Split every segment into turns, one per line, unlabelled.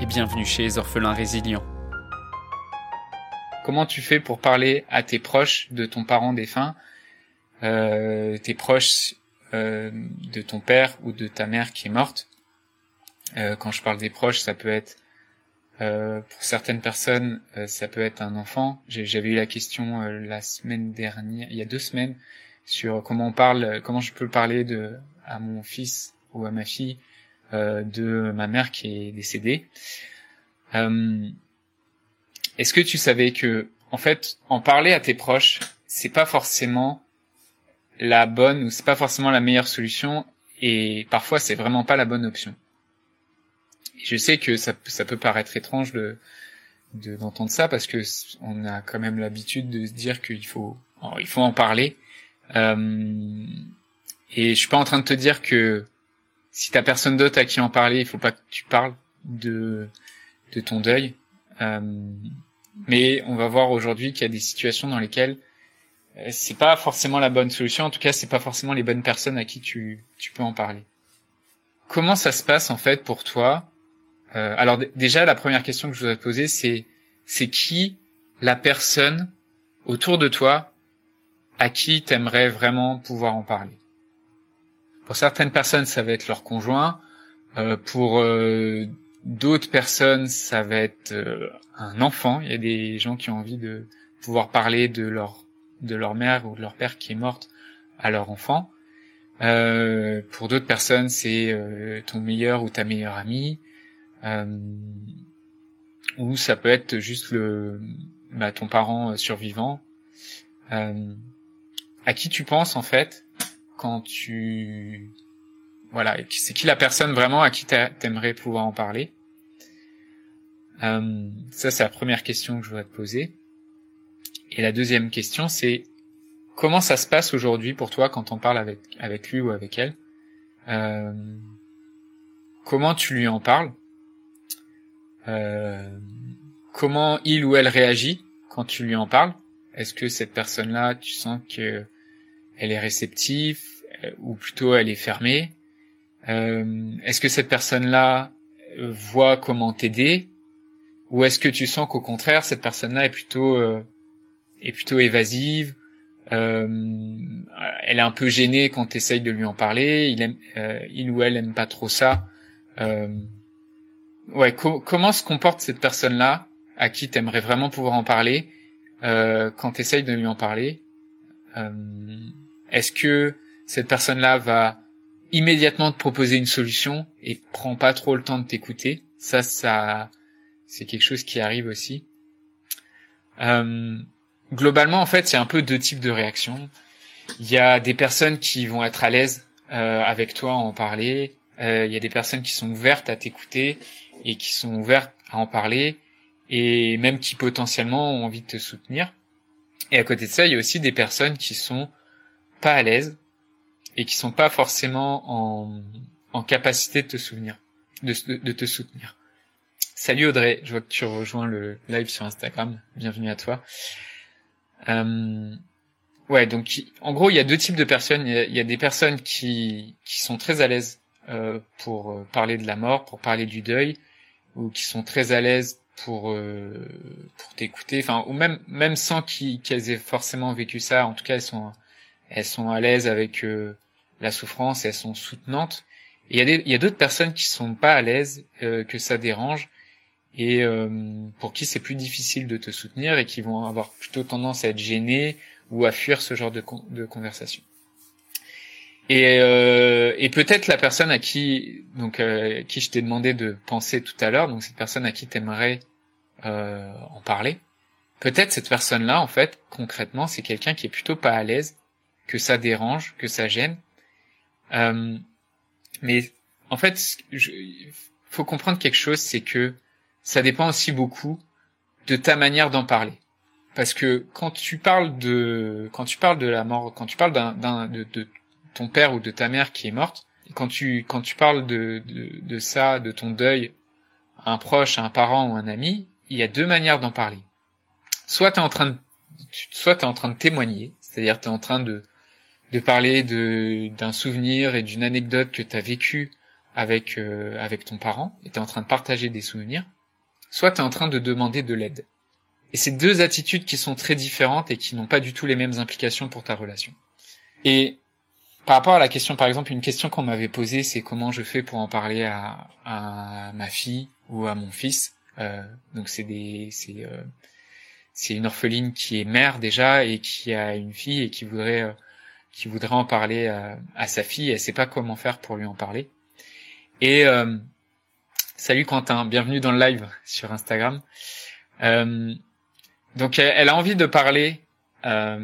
et bienvenue chez orphelins résilients. Comment tu fais pour parler à tes proches de ton parent défunt, euh, tes proches euh, de ton père ou de ta mère qui est morte? Euh, Quand je parle des proches, ça peut être euh, pour certaines personnes, euh, ça peut être un enfant. J'avais eu la question euh, la semaine dernière, il y a deux semaines, sur comment on parle, comment je peux parler de à mon fils ou à ma fille de ma mère qui est décédée. Euh, est-ce que tu savais que, en fait, en parler à tes proches, c'est pas forcément la bonne ou c'est pas forcément la meilleure solution et parfois c'est vraiment pas la bonne option. je sais que ça, ça peut paraître étrange de d'entendre ça parce que on a quand même l'habitude de se dire qu'il faut il faut en parler euh, et je suis pas en train de te dire que si t'as personne d'autre à qui en parler, il faut pas que tu parles de de ton deuil. Euh, mais on va voir aujourd'hui qu'il y a des situations dans lesquelles euh, c'est pas forcément la bonne solution. En tout cas, c'est pas forcément les bonnes personnes à qui tu tu peux en parler. Comment ça se passe en fait pour toi? Euh, Alors déjà, la première question que je voudrais te poser, c'est c'est qui la personne autour de toi à qui t'aimerais vraiment pouvoir en parler? Pour certaines personnes, ça va être leur conjoint. Euh, pour euh, d'autres personnes, ça va être euh, un enfant. Il y a des gens qui ont envie de pouvoir parler de leur de leur mère ou de leur père qui est morte à leur enfant. Euh, pour d'autres personnes, c'est ton meilleur ou ta meilleure amie. ou ça peut être juste le bah, ton parent survivant. à qui tu penses en fait quand tu voilà c'est qui la personne vraiment à qui t'aimerais pouvoir en parler? Euh, ça c'est la première question que je voudrais te poser. Et la deuxième question c'est comment ça se passe aujourd'hui pour toi quand on parle avec avec lui ou avec elle? Euh, comment tu lui en parles? Euh, comment il ou elle réagit quand tu lui en parles? Est-ce que cette personne là tu sens que elle est réceptive? Ou plutôt elle est fermée. Euh, Est-ce que cette personne-là euh, voit comment t'aider ou est-ce que tu sens qu'au contraire cette personne-là est plutôt est plutôt évasive elle est un peu gênée quand tu essayes de lui en parler il aime il ou elle aime pas trop ça ouais comment se comporte cette personne-là à qui t'aimerais vraiment pouvoir en parler quand tu essayes de lui en parler? Est-ce que cette personne-là va immédiatement te proposer une solution et prend pas trop le temps de t'écouter. Ça, ça, c'est quelque chose qui arrive aussi. Euh, globalement, en fait, c'est un peu deux types de réactions. Il y a des personnes qui vont être à l'aise euh, avec toi à en parler. Euh, il y a des personnes qui sont ouvertes à t'écouter et qui sont ouvertes à en parler et même qui potentiellement ont envie de te soutenir. Et à côté de ça, il y a aussi des personnes qui sont pas à l'aise et qui sont pas forcément en, en capacité de te souvenir, de, de, te soutenir. Salut Audrey, je vois que tu rejoins le live sur Instagram. Bienvenue à toi. Euh, ouais, donc en gros, il y a deux types de personnes. Il y a, des personnes qui, qui sont très à l'aise euh, pour euh, parler de la mort, pour parler du deuil, ou qui sont très à l'aise pour euh, pour t'écouter, enfin ou même même sans qu'elles aient forcément vécu ça. En tout cas, elles sont elles sont à l'aise avec euh, la souffrance, elles sont soutenantes. Et il y a d'autres personnes qui sont pas à l'aise, euh, que ça dérange, et euh, pour qui c'est plus difficile de te soutenir et qui vont avoir plutôt tendance à être gênés ou à fuir ce genre de, conversation. Et, et peut-être la personne à qui donc qui je t'ai demandé de penser tout à l'heure, donc cette personne à qui t'aimerais en parler, peut-être cette personne-là en fait concrètement c'est quelqu'un qui est plutôt pas à l'aise que ça dérange, que ça gêne. Euh, mais en fait, il faut comprendre quelque chose, c'est que ça dépend aussi beaucoup de ta manière d'en parler. Parce que quand tu parles de quand tu parles de la mort, quand tu parles d'un, de, de, ton père ou de ta mère qui est morte, quand tu quand tu parles de, de, de ça, de ton deuil, à un proche, à un parent ou un ami, il y a deux manières d'en parler. Soit tu en train de soit tu es en train de témoigner, c'est-à-dire tu es en train de de parler d'un souvenir et d'une anecdote que tu as vécu avec euh, avec ton parent et tu es en train de partager des souvenirs, soit tu es en train de demander de l'aide. Et c'est deux attitudes qui sont très différentes et qui n'ont pas du tout les mêmes implications pour ta relation. Et par rapport à la question, par exemple, une question qu'on m'avait posée, c'est comment je fais pour en parler à, à ma fille ou à mon fils. Euh, donc c'est des, c'est, euh, c'est une orpheline qui est mère déjà et qui a une fille et qui voudrait, euh, qui voudrait en parler à, à sa fille. Elle sait pas comment faire pour lui en parler. Et euh, salut Quentin, bienvenue dans le live sur Instagram. Euh, donc elle, a envie de parler à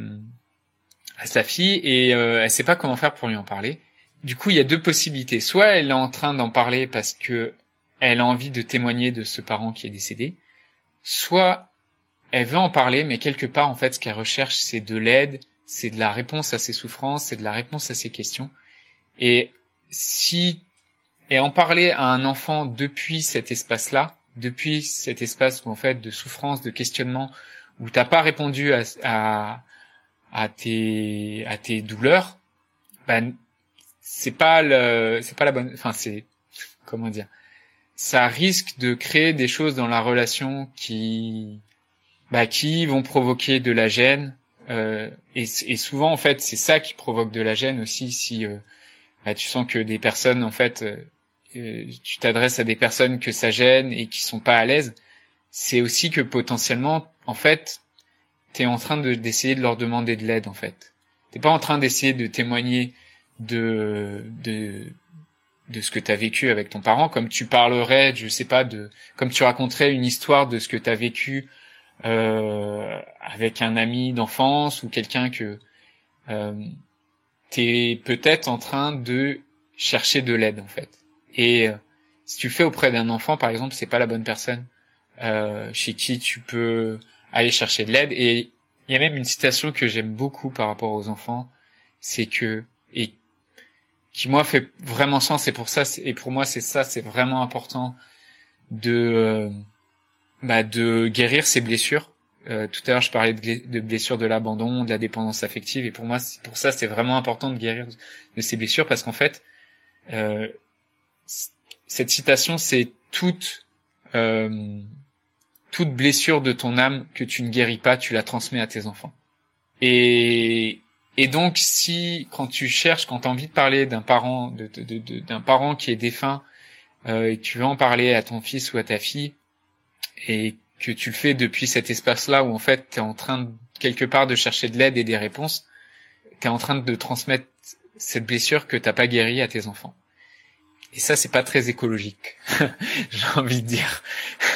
sa fille et euh, elle sait pas comment faire pour lui en parler. Du coup, il y a deux possibilités. Soit elle est en train d'en parler parce que elle a envie de témoigner de ce parent qui est décédé, soit elle veut en parler, mais quelque part, en fait, ce qu'elle recherche, c'est de l'aide, c'est de la réponse à ses souffrances, c'est de la réponse à ses questions. Et si et en parler à un enfant depuis cet espace-là, depuis cet espace où en fait de souffrance, de questionnement, où t'as pas répondu à, à, à tes à tes douleurs, ben c'est pas le c'est pas la bonne enfin c'est comment dire ça risque de créer des choses dans la relation qui bah, qui vont provoquer de la gêne euh, et, et, souvent en fait c'est ça qui provoque de la gêne aussi si euh, bah, tu sens que des personnes en fait euh, euh tu t'adresses à des personnes que ça gêne et qui sont pas à l'aise c'est aussi que potentiellement en fait t'es en train de d'essayer de leur demander de l'aide en fait. T'es pas en train d'essayer de témoigner de de de ce que t'as vécu avec ton parent, comme tu parlerais, je sais pas, de comme tu raconterais une histoire de ce que t'as vécu euh, avec un ami d'enfance ou quelqu'un que euh, t'es peut-être en train de chercher de l'aide en fait. Et euh, si tu fais auprès d'un enfant, par exemple, c'est pas la bonne personne euh, chez qui tu peux aller chercher de l'aide. Et il y a même une citation que j'aime beaucoup par rapport aux enfants, c'est que et qui moi fait vraiment sens. Et pour ça, et pour moi, c'est ça, c'est vraiment important de euh, bah, de guérir ses blessures. Euh, tout à l'heure, je parlais de, blessures de l'abandon, de la dépendance affective, et pour moi, pour ça, c'est vraiment important de guérir de ces blessures parce qu'en fait, euh, cette citation, c'est toute euh, toute blessure de ton âme que tu ne guéris pas, tu la transmets à tes enfants. Et, et donc, si quand tu cherches, quand tu as envie de parler d'un parent, d'un parent qui est défunt, euh, et tu veux en parler à ton fils ou à ta fille, et que tu le fais depuis cet espace-là où en fait tu es en train quelque part de chercher de l'aide et des réponses, tu es en train de transmettre cette blessure que t'as pas guérie à tes enfants. Et ça, c'est pas très écologique. J'ai envie de dire.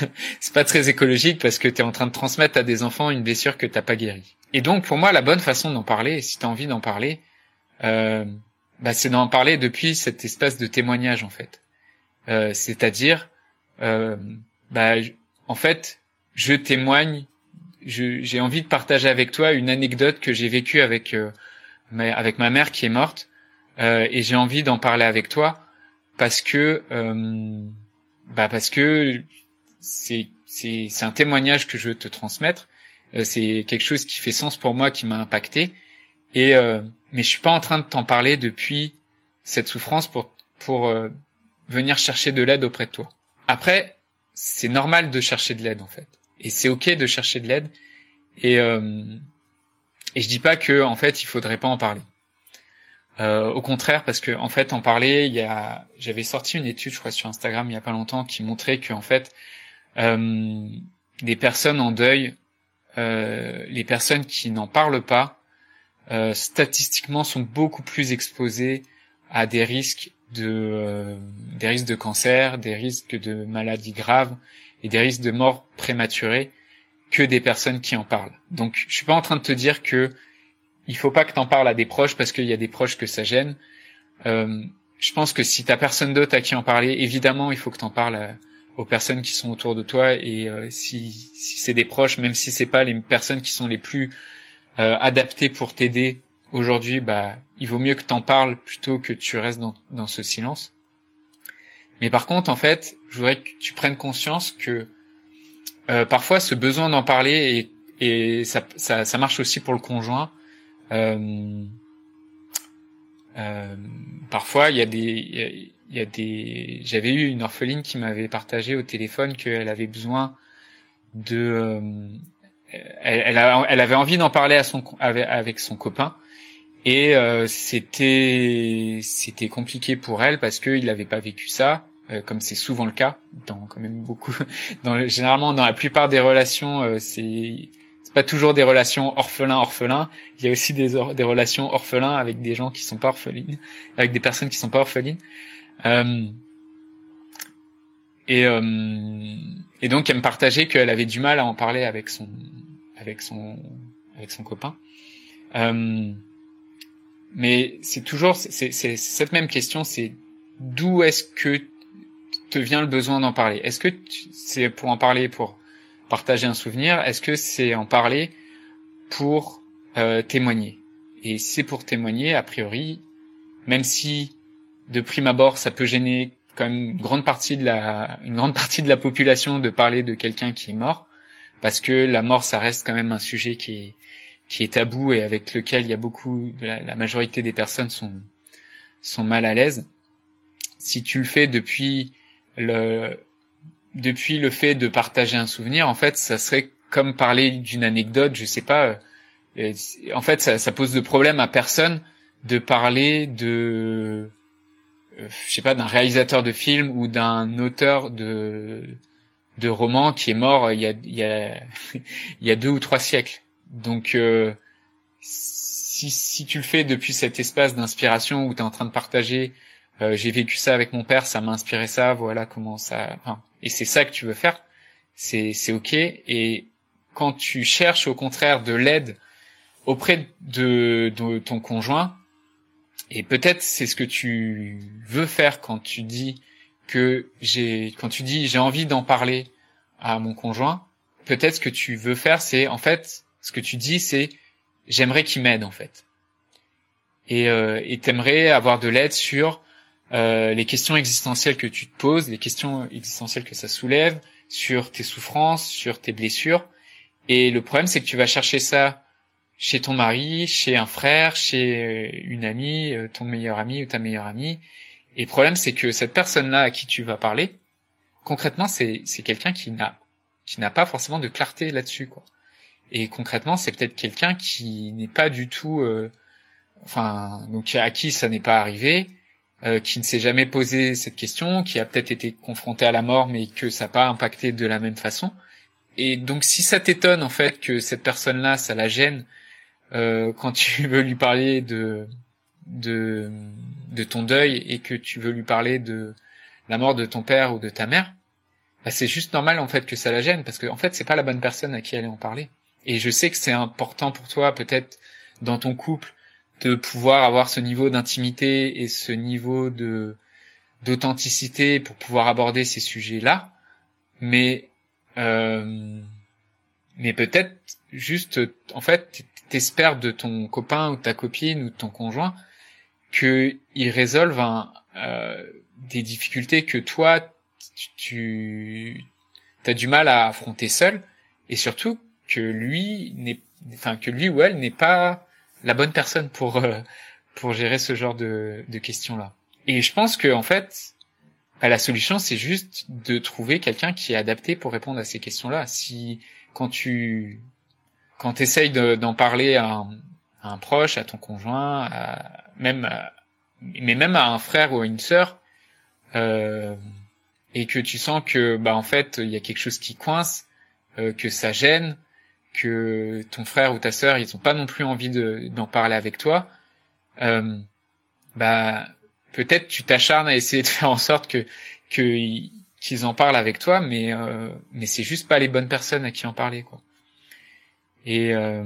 c'est pas très écologique parce que tu es en train de transmettre à des enfants une blessure que t'as pas guérie. Et donc, pour moi, la bonne façon d'en parler, si tu as envie d'en parler, euh, bah, c'est d'en parler depuis cet espace de témoignage, en fait. Euh, c'est-à-dire, euh, bah, en fait, je témoigne, j'ai envie de partager avec toi une anecdote que j'ai vécue avec, euh, ma, avec ma mère qui est morte, euh, et j'ai envie d'en parler avec toi parce que euh, bah parce que c'est c'est un témoignage que je veux te transmettre. Euh, c'est quelque chose qui fait sens pour moi, qui m'a impacté. Et euh, mais je suis pas en train de t'en parler depuis cette souffrance pour pour euh, venir chercher de l'aide auprès de toi. Après, c'est normal de chercher de l'aide en fait, et c'est ok de chercher de l'aide. Et euh, et je dis pas que en fait il faudrait pas en parler. Euh, au contraire, parce que en fait, en parler, il y a, j'avais sorti une étude, je crois, sur Instagram il y a pas longtemps, qui montrait que en fait, euh, les personnes en deuil, euh, les personnes qui n'en parlent pas, euh, statistiquement, sont beaucoup plus exposées à des risques de, euh, des risques de cancer, des risques de maladies graves et des risques de mort prématurée que des personnes qui en parlent. Donc, je suis pas en train de te dire que il faut pas que t'en parles à des proches parce qu'il y a des proches que ça gêne. Euh, je pense que si t'as personne d'autre à qui en parler, évidemment, il faut que t'en parles aux personnes qui sont autour de toi et si, si c'est des proches, même si c'est pas les personnes qui sont les plus adaptées pour t'aider aujourd'hui, bah il vaut mieux que t'en parles plutôt que tu restes dans, dans ce silence. Mais par contre, en fait, je voudrais que tu prennes conscience que euh, parfois ce besoin d'en parler et, et ça, ça, marche aussi pour le conjoint. Euh, euh, parfois, il y a des, il y, a des. J'avais eu une orpheline qui m'avait partagé au téléphone qu'elle avait besoin de. Euh, elle, avait envie d'en parler à son avec, avec son copain et euh, c'était c'était compliqué pour elle parce qu'il n'avait pas vécu ça, comme c'est souvent le cas dans quand même beaucoup. Dans généralement dans la plupart des relations, euh, c'est c'est pas toujours des relations orphelins orphelins. Il y a aussi des des relations orphelins avec des gens qui sont pas orphelines, avec des personnes qui sont pas orphelines. Euh, et et donc elle me partageait qu'elle avait du mal à en parler avec son avec son avec son copain. Euh, mais c'est toujours c'est cette même question, c'est d'où est-ce que te vient le besoin d'en parler Est-ce que c'est pour en parler pour partager un souvenir Est-ce que c'est en parler pour euh, témoigner? Et c'est pour témoigner, a priori, même si de prime abord ça peut gêner quand même une grande partie de la une grande partie de la population de parler de quelqu'un qui est mort, parce que la mort ça reste quand même un sujet qui est qui est tabou et avec lequel il y a beaucoup, la, majorité des personnes sont sont mal à l'aise. Si tu le fais depuis le depuis le fait de partager un souvenir, en fait, ça serait comme parler d'une anecdote, je sais pas. Euh, en fait, ça, ça pose de problème à personne de parler de, euh, je sais pas, d'un réalisateur de film ou d'un auteur de de roman qui est mort il y a il y a il y a deux ou trois siècles. Donc, euh, si, si tu le fais depuis cet espace d'inspiration où tu es en train de partager, euh, j'ai vécu ça avec mon père, ça m'a inspiré ça, voilà comment ça... Enfin, et c'est ça que tu veux faire, c'est, c'est ok. Et quand tu cherches au contraire de l'aide auprès de, de ton conjoint, et peut-être c'est ce que tu veux faire quand tu dis que j'ai, quand tu dis j'ai envie d'en parler à mon conjoint, peut-être ce que tu veux faire, c'est en fait ce que tu dis, c'est j'aimerais qu'il m'aide en fait. Et euh, t'aimerais avoir de l'aide sur euh, les questions existentielles que tu te poses, les questions existentielles que ça soulève, sur tes souffrances, sur tes blessures. Et le problème, c'est que tu vas chercher ça chez ton mari, chez un frère, chez euh, une amie, euh, ton meilleur ami ou ta meilleure amie. Et le problème, c'est que cette personne-là à qui tu vas parler, concrètement, c'est quelqu'un qui n'a qui n'a pas forcément de clarté là-dessus, quoi. Et concrètement, c'est peut-être quelqu'un qui n'est pas du tout, euh, enfin, donc à qui ça n'est pas arrivé, euh, qui ne s'est jamais posé cette question, qui a peut-être été confronté à la mort, mais que ça n'a pas impacté de la même façon. Et donc, si ça t'étonne en fait que cette personne-là, ça la gêne euh, quand tu veux lui parler de de de ton deuil et que tu veux lui parler de la mort de ton père ou de ta mère, bah c'est juste normal en fait que ça la gêne parce que en fait c'est pas la bonne personne à qui aller en parler. Et je sais que c'est important pour toi, peut-être dans ton couple, de pouvoir avoir ce niveau d'intimité et ce niveau de d'authenticité pour pouvoir aborder ces sujets-là. Mais euh, mais peut-être juste, en fait, t'espères de ton copain ou ta copine ou de ton conjoint qu'il résolve un, euh, des difficultés que toi tu, tu as du mal à affronter seul et surtout que lui n'est, enfin que lui ou elle n'est pas la bonne personne pour euh, pour gérer ce genre de, de questions là. Et je pense que en fait, bah, la solution c'est juste de trouver quelqu'un qui est adapté pour répondre à ces questions là. Si quand tu quand essayes d'en parler à un, à un, proche, à ton conjoint, à, même mais même à un frère ou à une sœur, euh, et que tu sens que bah en fait il y a quelque chose qui coince, euh, que ça gêne, que ton frère ou ta sœur ils ont pas non plus envie d'en parler avec toi, euh, bah peut-être tu t'acharnes à essayer de faire en sorte que qu'ils en parlent avec toi, mais euh, mais c'est juste pas les bonnes personnes à qui en parler quoi. Et euh,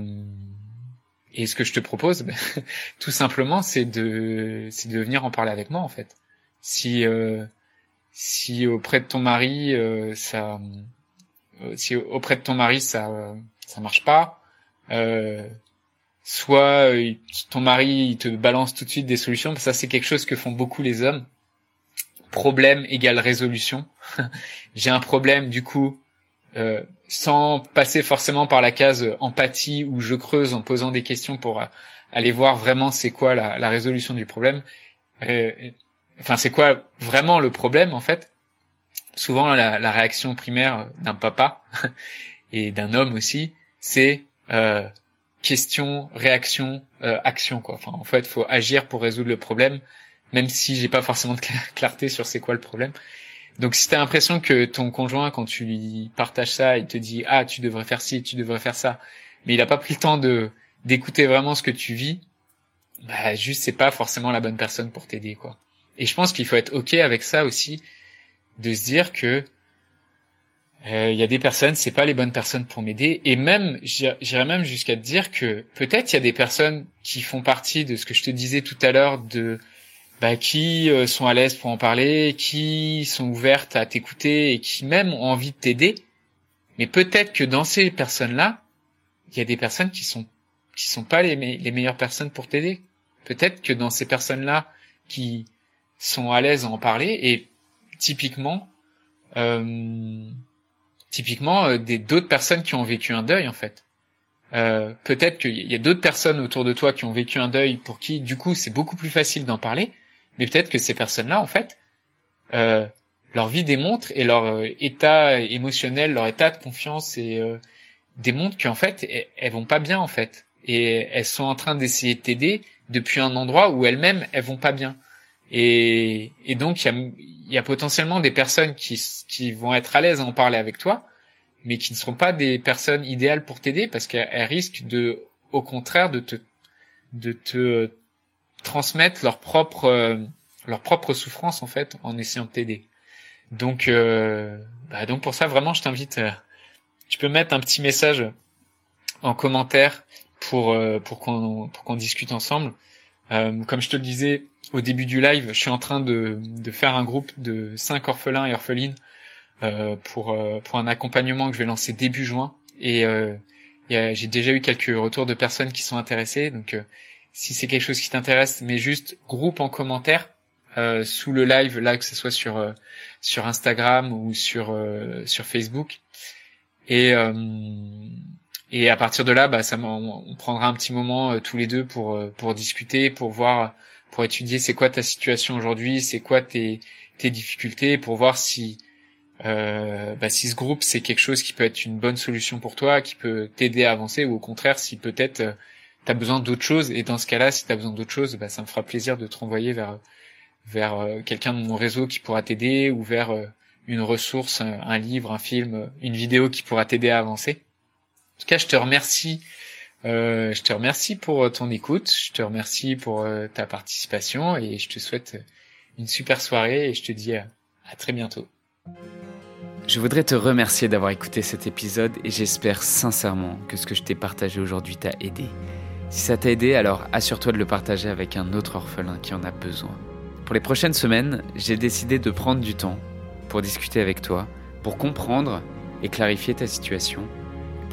et ce que je te propose, bah, tout simplement, c'est de c'est de venir en parler avec moi en fait. Si euh, si auprès de ton mari ça si auprès de ton mari ça ça marche pas soit ton mari il te balance tout de suite des solutions ça c'est quelque chose que font beaucoup les hommes problème égale résolution j'ai un problème du coup euh, sans passer forcément par la case empathie où je creuse en posant des questions pour euh, aller voir vraiment c'est quoi la, résolution du problème. Euh, enfin, c'est quoi vraiment le problème en fait. Souvent, la réaction primaire d'un papa et d'un homme aussi, c'est euh, question, réaction, euh, action quoi. Enfin, en fait, faut agir pour résoudre le problème, même si j'ai pas forcément de clarté sur c'est quoi le problème. Donc si t'as l'impression que ton conjoint, quand tu lui partages ça, il te dit ah tu devrais faire ci, tu devrais faire ça, mais il a pas pris le temps de d'écouter vraiment ce que tu vis, bah juste c'est pas forcément la bonne personne pour t'aider quoi. Et je pense qu'il faut être ok avec ça aussi, de se dire que euh, il y a des personnes, c'est pas les bonnes personnes pour m'aider, et même j'irais même jusqu'à te dire que peut-être il y a des personnes qui font partie de ce que je te disais tout à l'heure de bah, qui euh, sont à l'aise pour en parler, qui sont ouvertes à t'écouter et qui même ont envie de t'aider. Mais peut-être que dans ces personnes-là, il y a des personnes qui sont qui sont pas les, les meilleures personnes pour t'aider. Peut-être que dans ces personnes-là qui sont à l'aise à en parler et typiquement euh, typiquement euh, des d'autres personnes qui ont vécu un deuil en fait. Euh, peut-être qu'il y a d'autres personnes autour de toi qui ont vécu un deuil pour qui du coup c'est beaucoup plus facile d'en parler mais peut-être que ces personnes-là, en fait, euh, leur vie démontre et leur état émotionnel, leur état de confiance et démontre qu'en fait, elles, vont pas bien en fait, et elles sont en train d'essayer de t'aider depuis un endroit où elles-mêmes elles vont pas bien. Et, et donc il y a, y a, potentiellement des personnes qui, qui vont être à l'aise à en parler avec toi, mais qui ne seront pas des personnes idéales pour t'aider parce qu'elles risquent de, au contraire, de te, de te transmettre leur propre euh, leur propre souffrance en fait en essayant de t'aider. Donc euh, bah, donc pour ça vraiment je t'invite euh, tu peux mettre un petit message en commentaire pour euh, pour qu'on pour qu'on discute ensemble. Comme je te le disais au début du live, je suis en train de de faire un groupe de cinq orphelins et orphelines pour pour un accompagnement que je vais lancer début juin et j'ai déjà eu quelques retours de personnes qui sont intéressées donc si c'est quelque chose qui t'intéresse, mais juste groupe en commentaire euh, sous le live là, que ce soit sur euh, sur Instagram ou sur euh, sur Facebook. Et et à partir de là, bah ça, on, prendra un petit moment tous les deux pour pour discuter, pour voir, pour étudier c'est quoi ta situation aujourd'hui, c'est quoi tes tes difficultés, pour voir si bah, si ce groupe c'est quelque chose qui peut être une bonne solution pour toi, qui peut t'aider à avancer, ou au contraire si peut-être tu as besoin d'autre chose. Et dans ce cas-là, si tu as besoin d'autre chose, bah, ça me fera plaisir de te renvoyer vers vers euh, quelqu'un de mon réseau qui pourra t'aider ou vers euh, une ressource, un, livre, un film, une vidéo qui pourra t'aider à avancer. En tout cas, je te remercie. Euh, je te remercie pour ton écoute, je te remercie pour ta participation et je te souhaite une super soirée et je te dis à très bientôt.
Je voudrais te remercier d'avoir écouté cet épisode et j'espère sincèrement que ce que je t'ai partagé aujourd'hui t'a aidé. Si ça t'a aidé, alors assure-toi de le partager avec un autre orphelin qui en a besoin. Pour les prochaines semaines, j'ai décidé de prendre du temps pour discuter avec toi, pour comprendre et clarifier ta situation,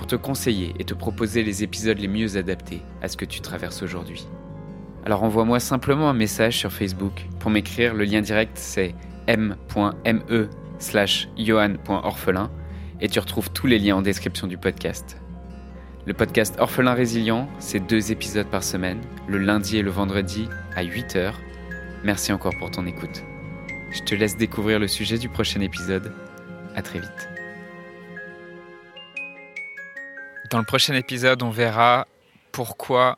pour te conseiller et te proposer les épisodes les mieux adaptés à ce que tu traverses aujourd'hui. Alors envoie-moi simplement un message sur Facebook pour m'écrire. Le lien direct c'est m.me slash johan.orphelin et tu retrouves tous les liens en description du podcast. Le podcast Orphelin Résilient, c'est deux épisodes par semaine, le lundi et le vendredi à 8h. Merci encore pour ton écoute. Je te laisse découvrir le sujet du prochain épisode. À très vite.
Dans le prochain épisode, on verra pourquoi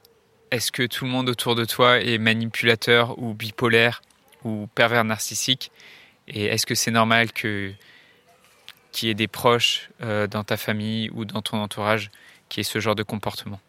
est-ce que tout le monde autour de toi est manipulateur ou bipolaire ou pervers narcissique. Et est-ce que c'est normal que qu'il y ait des proches euh, dans ta famille ou dans ton entourage qui aient ce genre de comportement?